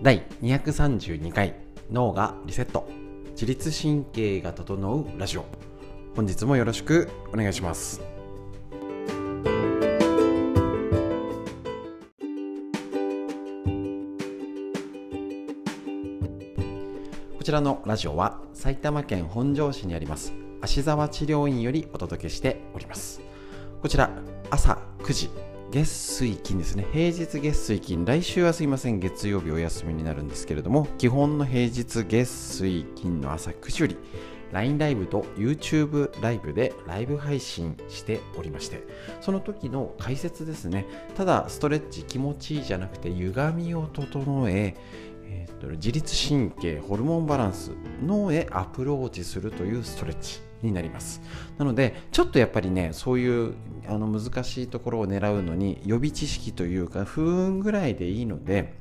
第232回脳がリセット。自律神経が整うラジオ。本日もよろしくお願いします。こちらのラジオは埼玉県本庄市にあります。芦沢治療院よりお届けしております。こちら朝9時。月水金ですね。平日月水金。来週はすいません。月曜日お休みになるんですけれども基本の平日月水金の朝9時より LINE ライブと YouTube ライブでライブ配信しておりましてその時の解説ですね。ただストレッチ気持ちいいじゃなくて歪みを整ええー、と自律神経ホルモンバランス脳へアプローチするというストレッチ。になります。なのでちょっとやっぱりねそういうあの難しいところを狙うのに予備知識というか不運ぐらいでいいので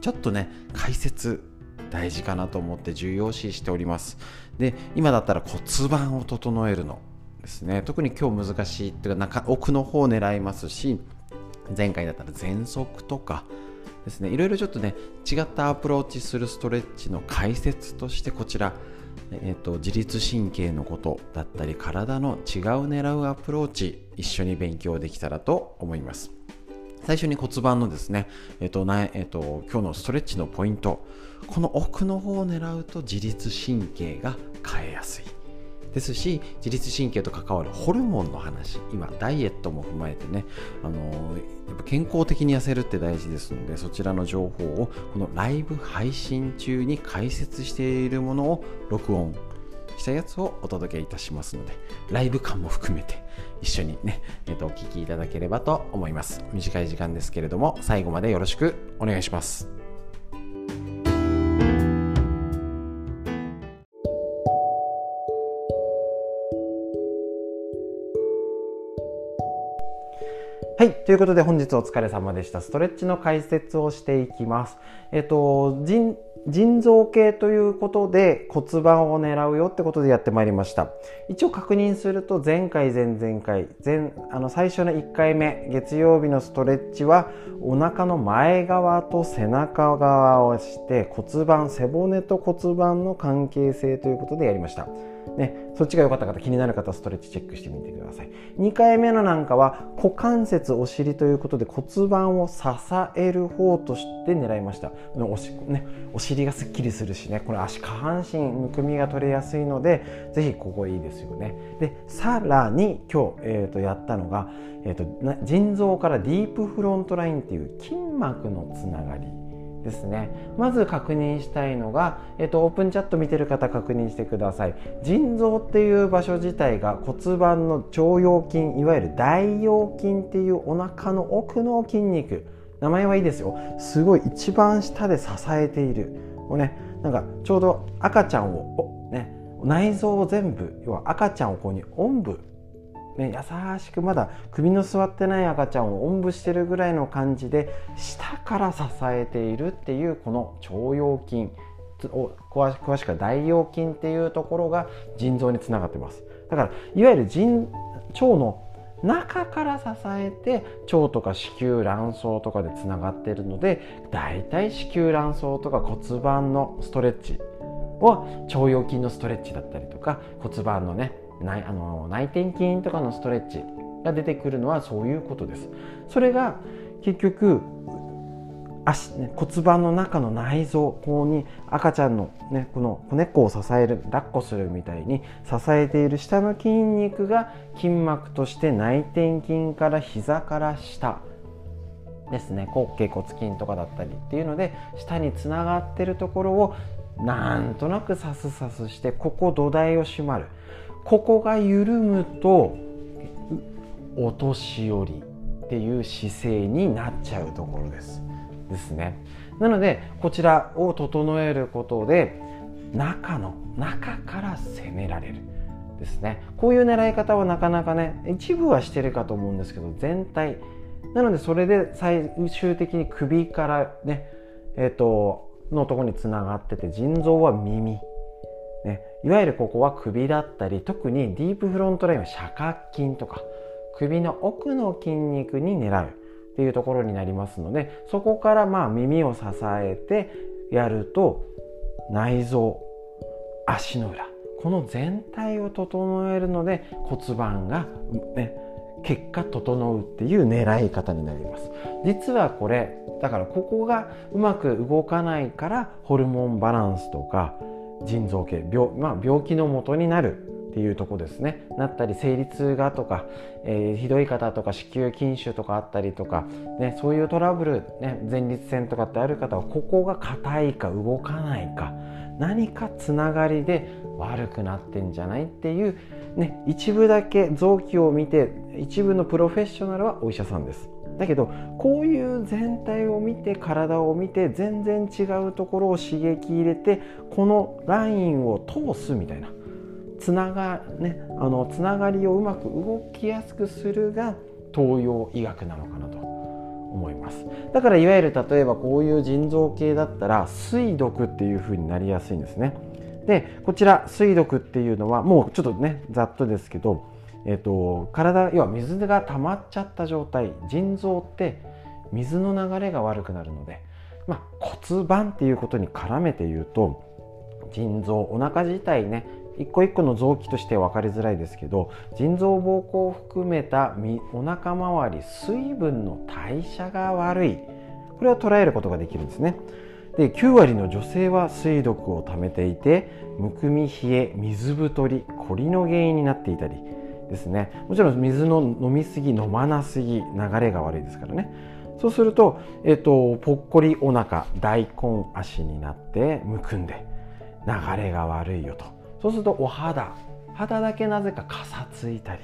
ちょっとね解説大事かなと思って重要視しております。で今だったら骨盤を整えるの。ですね。特に今日難しいっていうか中奥の方を狙いますし前回だったら喘息とか。ですね。いろいろちょっとね違ったアプローチするストレッチの解説としてこちら、えーと、自律神経のことだったり体の違う狙うアプローチ一緒に勉強できたらと思います。最初に骨盤のですね、えーとなえーと今日のストレッチのポイント。この奥の方を狙うと自律神経が変えやすい。ですし自律神経と関わるホルモンの話今ダイエットも踏まえてねあのやっぱ健康的に痩せるって大事ですのでそちらの情報をこのライブ配信中に解説しているものを録音したやつをお届けいたしますのでライブ感も含めて一緒にね、えっと、お聞きいただければと思います。短い時間ですけれども最後までよろしくお願いします。はい。ということで本日お疲れ様でした。ストレッチの解説をしていきます。えっと、腎、腎臓系ということで骨盤を狙うよってことでやってまいりました。一応確認すると前回前々回、前、あの最初の1回目、月曜日のストレッチはお腹の前側と背中側をして骨盤、背骨と骨盤の関係性ということでやりました。ね、そっちが良かった方気になる方ストレッチチェックしてみてください。2回目のなんかは股関節お尻ということで骨盤を支える方として狙いました。おし、ね、お尻がすっきりするしね。これ足下半身むくみが取れやすいのでぜひここいいですよね。でさらに今日、えー、とやったのが、えーと腎臓からディープフロントラインっていう筋膜のつながり。ですね。まず確認したいのが、えっと、オープンチャット見てる方確認してください。腎臓っていう場所自体が骨盤の腸腰筋いわゆる大腰筋っていうお腹の奥の筋肉名前はいいですよ。すごい一番下で支えている。もうねなんかちょうど赤ちゃんをね内臓を全部要は赤ちゃんをここにおんぶね、優しくまだ首の座ってない赤ちゃんをおんぶしてるぐらいの感じで下から支えているっていうこの腸腰筋。を詳しくは大腰筋っていうところが腎臓につながってます。だからいわゆる腎腸の中から支えて腸とか子宮卵巣とかでつながっているのでだいたい子宮卵巣とか骨盤のストレッチは腸腰筋のストレッチだったりとか骨盤のね内あの内転筋とかのストレッチが出てくるのはそういうことです。それが結局足、ね、骨盤の中の内臓ここに赤ちゃんの、ね、この子猫を支える抱っこするみたいに支えている下の筋肉が筋膜として内転筋から膝から下ですね。後頸骨筋とかだったりっていうので下につながってるところをなんとなくさすさすしてここ土台を締まる。ここが緩むとお年寄りっていう姿勢になっちゃうところです。ですね。なのでこちらを整えることで中の中から攻められる。ですね。こういう狙い方はなかなかね一部はしてるかと思うんですけど全体。なのでそれで最終的に首からねえっ、ー、とのとこにつながってて腎臓は耳、いわゆるここは首だったり特にディープフロントラインは斜角筋とか首の奥の筋肉に狙うっていうところになりますのでそこからまあ耳を支えてやると内臓足の裏この全体を整えるので骨盤が、ね、結果整うっていう狙い方になります。実はこれだからここがうまく動かないからホルモンバランスとか腎臓系病,、まあ、病気のもとになるっていうとこですねなったり生理痛がとか、えー、ひどい方とか子宮筋腫とかあったりとか、ね、そういうトラブル、ね、前立腺とかってある方はここが硬いか動かないか何かつながりで悪くなってんじゃないっていう、ね、一部だけ臓器を見て一部のプロフェッショナルはお医者さんです。だけどこういう全体を見て体を見て全然違うところを刺激入れてこのラインを通すみたいな。つなが,、ね、あのつながりをうまく動きやすくするが東洋医学なのかなと思います。だからいわゆる例えばこういう腎臓系だったら水毒っていう風になりやすいんですね。でこちら水毒っていうのはもうちょっとねざっとですけど、えーと、体要は水が溜まっちゃった状態腎臓って水の流れが悪くなるので、まあ、骨盤っていうことに絡めて言うと腎臓お腹自体ね一個一個の臓器として分かりづらいですけど腎臓膀胱を含めたお腹周り水分の代謝が悪い。これを捉えることができるんですね。で9割の女性は水毒を溜めていてむくみ冷え水太りコリの原因になっていたりですね。もちろん水の飲みすぎ飲まなすぎ流れが悪いですからね。そうすると、えっと、ぽっこりお腹大根足になってむくんで流れが悪いよと。そうするとお肌肌だけなぜかかさついたり、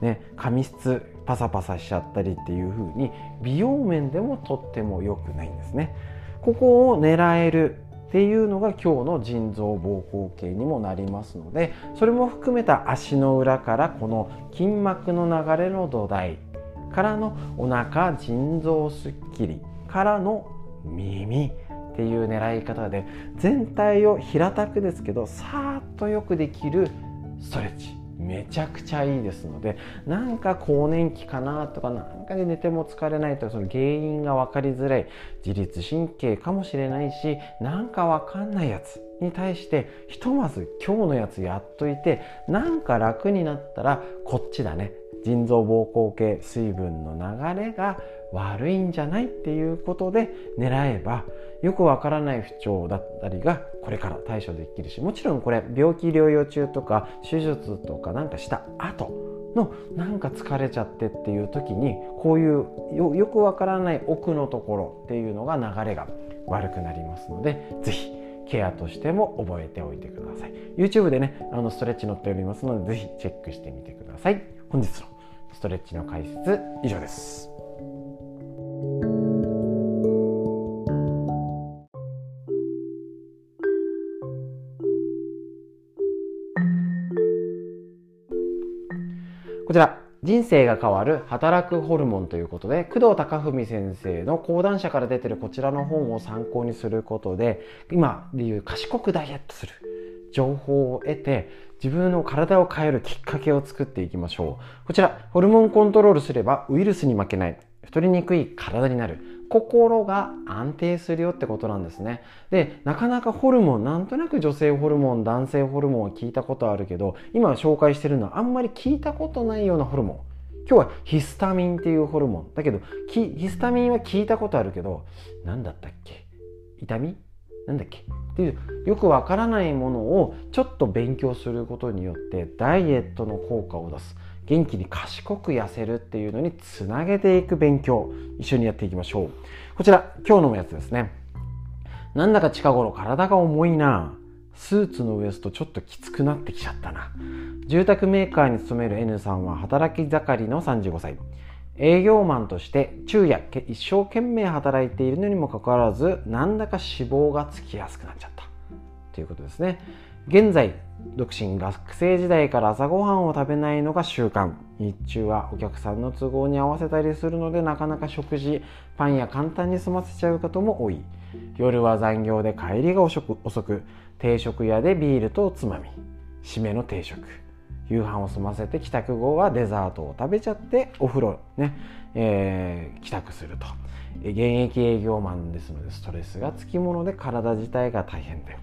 ね、髪質パサパサしちゃったりっていう風に美容面でもとっても良くないんですね。ここを狙えるっていうのが今日の腎臓膀胱系にもなりますのでそれも含めた足の裏からこの筋膜の流れの土台からのお腹腎臓すっきりからの耳っていう狙い方で全体を平たくですけどさーっとよくできるストレッチ。めちゃくちゃいいですのでなんか更年期かなとかなんかで寝ても疲れないとかその原因が分かりづらい自律神経かもしれないしなんか分かんないやつに対してひとまず今日のやつやっといてなんか楽になったらこっちだね。腎臓膀胱系水分の流れが悪いんじゃないっていうことで狙えばよくわからない不調だったりがこれから対処できるしもちろんこれ病気療養中とか手術とかなんかした後のなんか疲れちゃってっていう時にこういうよくわからない奥のところっていうのが流れが悪くなりますので是非ケアとしても覚えておいてください。YouTube でねあのストレッチ載っておりますので是非チェックしてみてください。本日のストレッチの解説以上です。こちら人生が変わる働くホルモンということで工藤隆文先生の講談社から出てるこちらの本を参考にすることで今でいう賢くダイエットする情報を得て自分の体を変えるきっかけを作っていきましょう。こちらホルモンコントロールすればウイルスに負けない。太りにくい体になる。心が安定するよってことなんですね。でなかなかホルモンなんとなく女性ホルモン男性ホルモンは聞いたことあるけど今紹介してるのはあんまり聞いたことないようなホルモン。今日はヒスタミンっていうホルモン。だけどヒスタミンは聞いたことあるけど何だったっけ？痛み？なんだっけ？っていうよくわからないものをちょっと勉強することによってダイエットの効果を出す。元気に賢く痩せるっていうのにつなげていく勉強一緒にやっていきましょう。こちら今日のやつですね。なんだか近頃体が重いな。スーツのウエストちょっときつくなってきちゃったな。住宅メーカーに勤める N さんは働き盛りの35歳。営業マンとして昼夜一生懸命働いているのにもかかわらずなんだか脂肪がつきやすくなっちゃった。ということですね。現在独身学生時代から朝ごはんを食べないのが習慣。日中はお客さんの都合に合わせたりするのでなかなか食事パンや簡単に済ませちゃうことも多い。夜は残業で帰りが遅く定食屋でビールとおつまみ。締めの定食。夕飯を済ませて帰宅後はデザートを食べちゃってお風呂ねえー、帰宅すると。現役営業マンですのでストレスがつきもので体自体が大変だよ。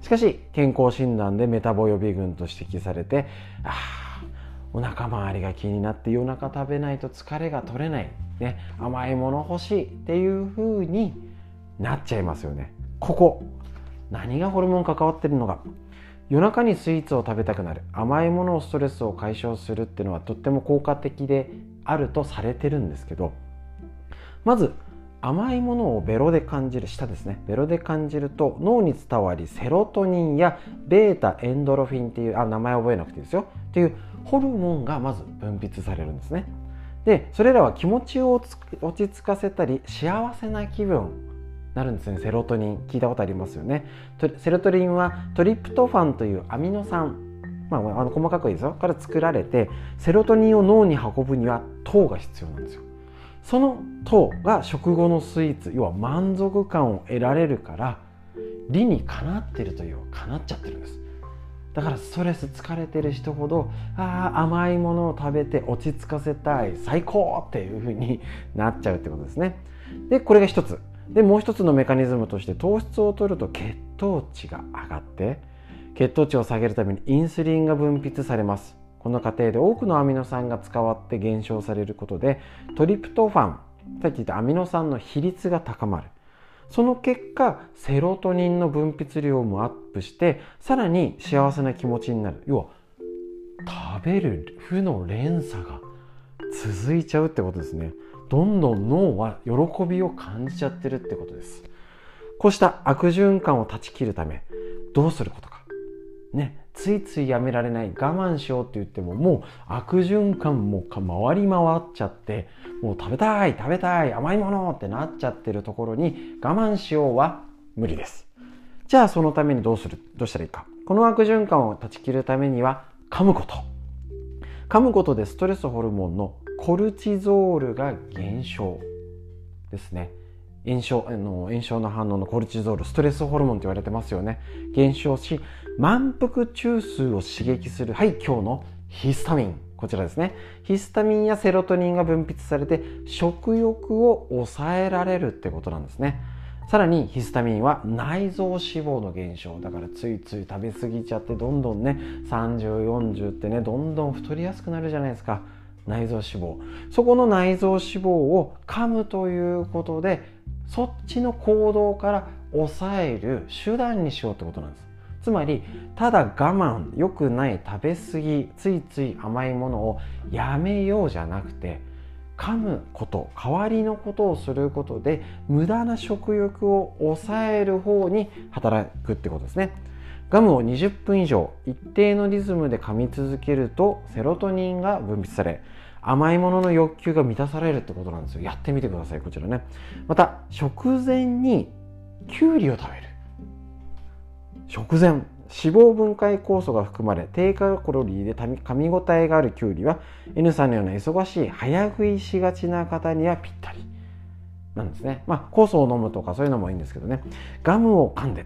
しかし健康診断でメタボ予備軍と指摘されてあお腹周りが気になって夜中食べないと疲れが取れない、ね、甘いもの欲しいっていう風になっちゃいますよね。ここ何がホルモン関わってるのか。夜中にスイーツを食べたくなる。甘いものをストレスを解消するっていうのはとっても効果的であるとされてるんですけどまず甘いものをベロで感じる舌ですね。ベロで感じると脳に伝わりセロトニンやベータエンドロフィンっていうあ名前覚えなくていいですよ。っていうホルモンがまず分泌されるんですね。でそれらは気持ちを落ち着かせたり幸せな気分なるんですね。セロトニン。聞いたことありますよね。セロトニンはトリプトファンというアミノ酸。まあ、あの細かくいいですよ。から作られてセロトニンを脳に運ぶには糖が必要なんですよ。その糖が食後のスイーツ要は満足感を得られるから理にかなってるというかなっちゃってるんです。だからストレス疲れてる人ほどあ甘いものを食べて落ち着かせたい最高っていう風に なっちゃうってことですね。でこれが一つ。でもう一つのメカニズムとして糖質を取ると血糖値が上がって血糖値を下げるためにインスリンが分泌されます。この過程で多くのアミノ酸が使わって減少されることでトリプトファンさっき言ったアミノ酸の比率が高まる。その結果セロトニンの分泌量もアップしてさらに幸せな気持ちになる。要は食べる負の連鎖が続いちゃうってことですね。どんどん脳は喜びを感じちゃってるってことです。こうした悪循環を断ち切るためどうすることか。ねついついやめられない我慢しようって言ってももう悪循環も回り回っちゃってもう食べたい食べたい甘いものってなっちゃってるところに我慢しようは無理です。じゃあそのためにどうする？どうしたらいいか。この悪循環を断ち切るためには噛むこと。噛むことでストレスホルモンのコルチゾールが減少ですね。炎症あの炎症の反応のコルチゾールストレスホルモンと言われてますよね。減少し満腹中枢を刺激するはい今日のヒスタミン。こちらですね。ヒスタミンやセロトニンが分泌されて食欲を抑えられるってことなんですね。さらにヒスタミンは内臓脂肪の減少。だからついつい食べ過ぎちゃってどんどんね3040ってねどんどん太りやすくなるじゃないですか。内臓脂肪。そこの内臓脂肪を噛むということでそっちの行動から抑える手段にしようってことなんです。つまりただ我慢良くない食べ過ぎついつい甘いものをやめようじゃなくて噛むこと代わりのことをすることで無駄な食欲を抑える方に働くってことですね。ガムを20分以上一定のリズムで噛み続けるとセロトニンが分泌され甘いものの欲求が満たされるってことなんですよ。やってみてくださいこちらね。また食前にきゅうりを食べる。食前脂肪分解酵素が含まれ低カロリーで噛み応えがあるきゅうりは N さんのような忙しい早食いしがちな方にはぴったりなんですね。まあ酵素を飲むとかそういうのもいいんですけどね。ガムを噛んで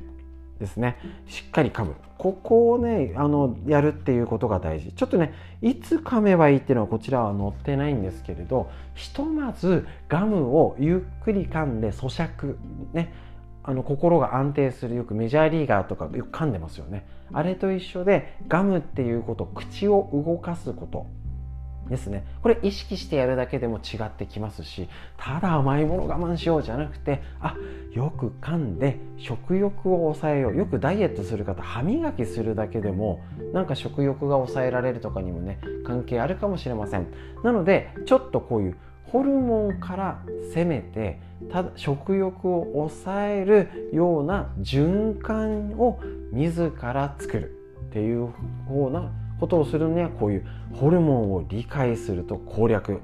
ですね。しっかり噛む。ここをねあのやるっていうことが大事。ちょっとねいつ噛めばいいっていうのはこちらは載ってないんですけれどひとまずガムをゆっくり噛んで咀嚼ね。あの心が安定するよくメジャーリーガーとかよく噛んでますよね。あれと一緒でガムっていうこと口を動かすことですね。これ意識してやるだけでも違ってきますしただ甘いもの我慢しようじゃなくてあよく噛んで食欲を抑えよう。よくダイエットする方歯磨きするだけでもなんか食欲が抑えられるとかにもね関係あるかもしれません。なのでちょっとこういうホルモンから攻めてただ食欲を抑えるような循環を自ら作るっていう方なことをするにはこういうホルモンを理解すると攻略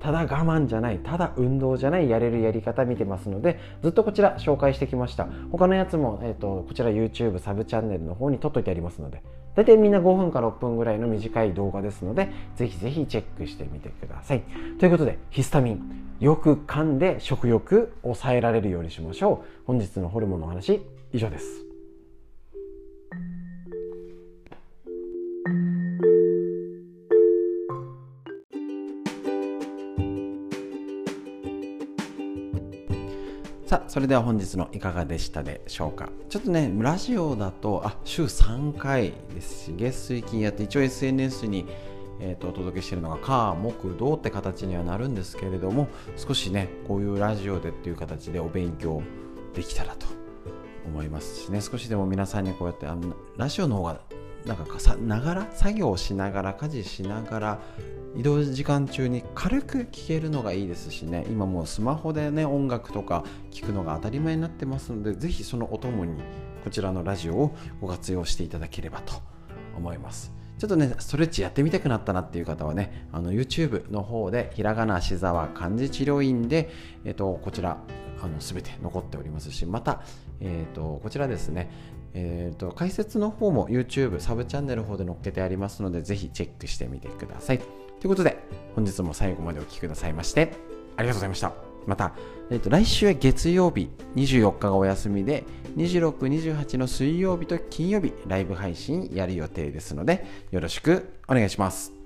ただ我慢じゃないただ運動じゃないやれるやり方見てますのでずっとこちら紹介してきました。他のやつも、えーと、こちら YouTube サブチャンネルの方に撮っといてありますので大体みんな5分か6分ぐらいの短い動画ですのでぜひぜひチェックしてみてください。ということでヒスタミンよく噛んで食欲抑えられるようにしましょう。本日のホルモンの話以上です。さあそれでは本日のいかがでしたでしょうか。ちょっとねラジオだとあ週3回ですし月水金やって一応 SNS にえーと、お届けしているのが火木土って形にはなるんですけれども少しねこういうラジオでっていう形でお勉強できたらと思いますしね。少しでも皆さんにこうやってあのラジオの方がなんかさながら作業しながら家事しながら移動時間中に軽く聴けるのがいいですしね。今もうスマホでね音楽とか聴くのが当たり前になってますのでぜひそのお供にこちらのラジオをご活用していただければと思います。ちょっとねストレッチやってみたくなったなっていう方はねあの YouTube の方でひらがな足沢漢字治療院で、えっと、こちらあの全て残っておりますしまた、えっと、こちらですね。えーと、解説の方も YouTube サブチャンネル方で載っけてありますのでぜひチェックしてみてください。ということで、本日も最後までお聴きくださいまして、ありがとうございました。また、えーと、来週は月曜日、24日がお休みで、26、28の水曜日と金曜日、ライブ配信やる予定ですので、よろしくお願いします。